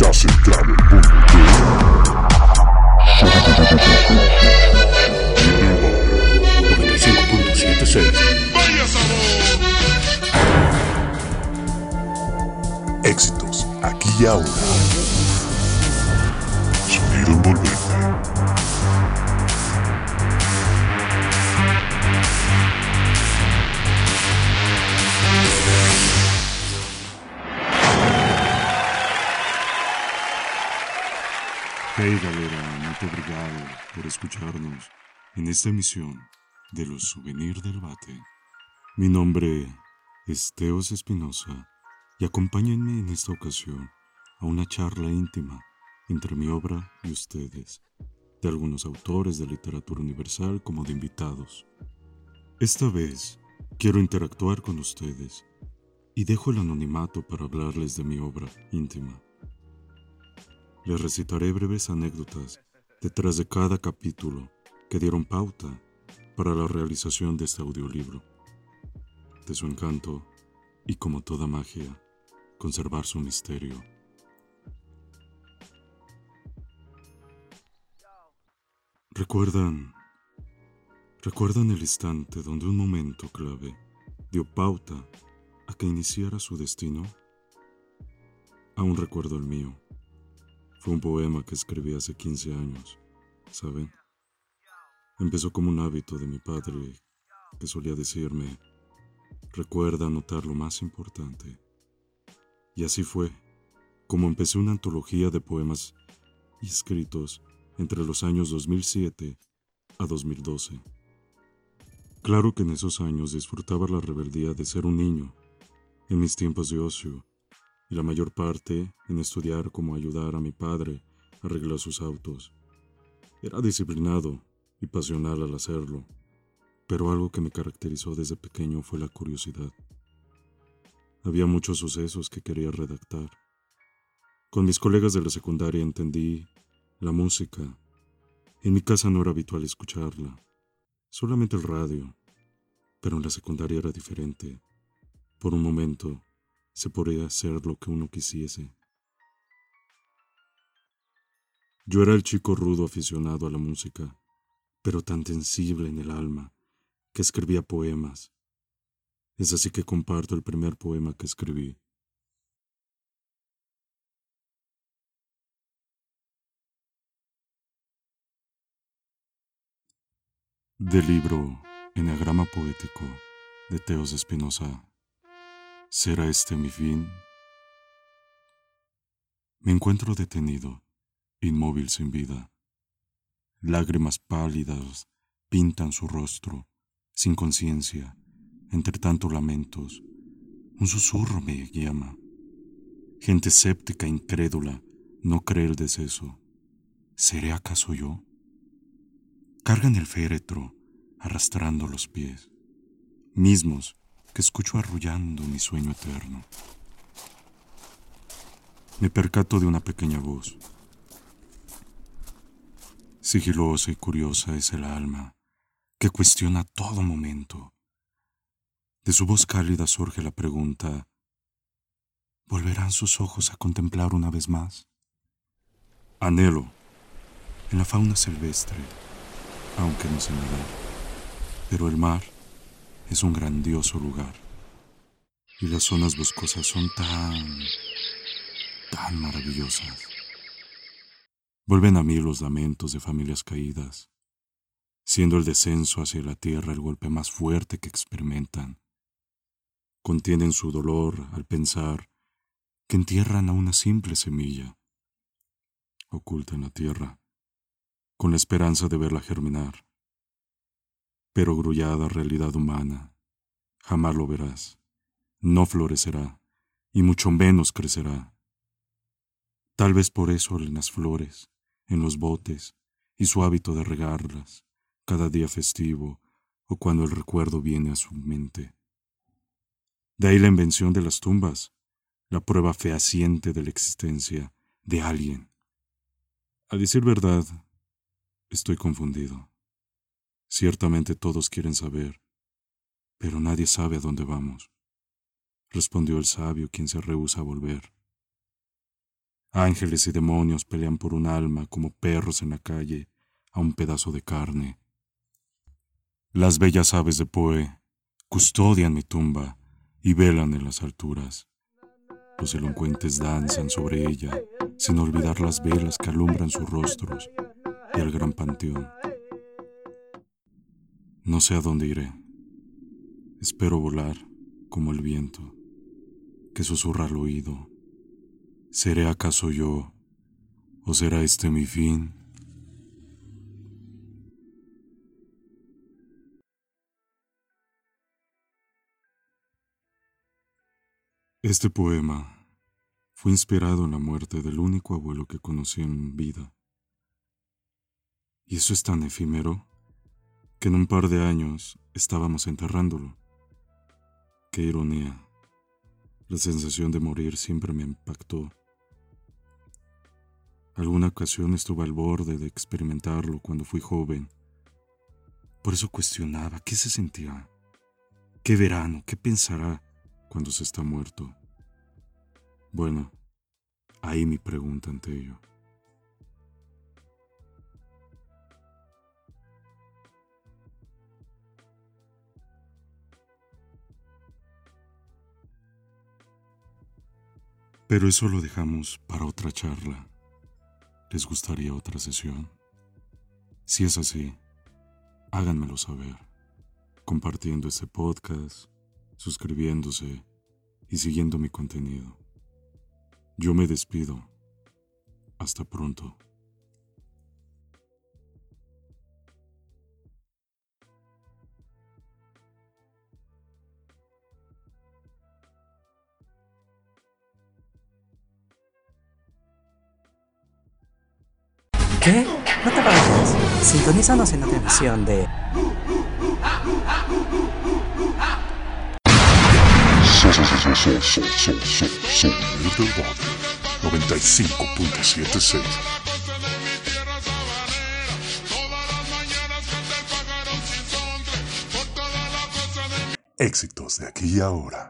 Estás en mundo de 95.76 ¡Vaya sabor! Éxitos aquí y ahora. Sonido envolvente. Hey galera, muito obrigado por escucharnos en esta emisión de los Souvenirs del Bate. Mi nombre es Teos Espinosa y acompáñenme en esta ocasión a una charla íntima entre mi obra y ustedes, de algunos autores de literatura universal como de invitados. Esta vez quiero interactuar con ustedes y dejo el anonimato para hablarles de mi obra íntima. Les recitaré breves anécdotas detrás de cada capítulo que dieron pauta para la realización de este audiolibro. De su encanto, y como toda magia, conservar su misterio. ¿Recuerdan? ¿Recuerdan el instante donde un momento clave dio pauta a que iniciara su destino? Aún recuerdo el mío. Fue un poema que escribí hace 15 años, ¿saben? Empezó como un hábito de mi padre que solía decirme, recuerda anotar lo más importante. Y así fue, como empecé una antología de poemas escritos entre los años 2007 a 2012. Claro que en esos años disfrutaba la rebeldía de ser un niño, en mis tiempos de ocio, y la mayor parte en estudiar cómo ayudar a mi padre a arreglar sus autos. Era disciplinado y pasional al hacerlo, pero algo que me caracterizó desde pequeño fue la curiosidad. Había muchos sucesos que quería redactar. Con mis colegas de la secundaria entendí la música. En mi casa no era habitual escucharla, solamente el radio, pero en la secundaria era diferente. Por un momento, se podía hacer lo que uno quisiese. Yo era el chico rudo aficionado a la música, pero tan sensible en el alma, que escribía poemas. Es así que comparto el primer poema que escribí. Del libro Enagrama Poético de Teos Espinosa. ¿Será este mi fin? Me encuentro detenido, inmóvil sin vida. Lágrimas pálidas pintan su rostro, sin conciencia, entre tantos lamentos. Un susurro me llama. Gente escéptica, incrédula, no cree el deceso. ¿Seré acaso yo? Cargan el féretro, arrastrando los pies, mismos que escucho arrullando mi sueño eterno. Me percato de una pequeña voz. Sigilosa y curiosa es el alma, que cuestiona todo momento. De su voz cálida surge la pregunta, ¿volverán sus ojos a contemplar una vez más? Anhelo, en la fauna silvestre, aunque no sé nadar, pero el mar es un grandioso lugar. Y las zonas boscosas son tan, tan maravillosas. Vuelven a mí los lamentos de familias caídas, siendo el descenso hacia la tierra el golpe más fuerte que experimentan. Contienen su dolor al pensar que entierran a una simple semilla, oculta en la tierra, con la esperanza de verla germinar pero grullada realidad humana. Jamás lo verás. No florecerá, y mucho menos crecerá. Tal vez por eso en las flores, en los botes, y su hábito de regarlas, cada día festivo, o cuando el recuerdo viene a su mente. De ahí la invención de las tumbas, la prueba fehaciente de la existencia de alguien. A decir verdad, estoy confundido. Ciertamente todos quieren saber, pero nadie sabe a dónde vamos, respondió el sabio quien se rehúsa a volver. Ángeles y demonios pelean por un alma como perros en la calle a un pedazo de carne. Las bellas aves de Poe custodian mi tumba y velan en las alturas. Los elocuentes danzan sobre ella sin olvidar las velas que alumbran sus rostros y el gran panteón. No sé a dónde iré. Espero volar como el viento que susurra al oído. ¿Seré acaso yo o será este mi fin? Este poema fue inspirado en la muerte del único abuelo que conocí en vida. Y eso es tan efímero que en un par de años estábamos enterrándolo. Qué ironía. La sensación de morir siempre me impactó. Alguna ocasión estuve al borde de experimentarlo cuando fui joven. Por eso cuestionaba qué se sentía, qué verano, qué pensará cuando se está muerto. Bueno, ahí mi pregunta ante ello. Pero eso lo dejamos para otra charla. ¿Les gustaría otra sesión? Si es así, háganmelo saber, compartiendo este podcast, suscribiéndose y siguiendo mi contenido. Yo me despido. Hasta pronto. ¿Qué? No te vayas. Sintonízanos en otra emisión de Sol, sol, sol, sol, sol, sol, sol, sol, del barrio 95.76 Éxitos de aquí y ahora.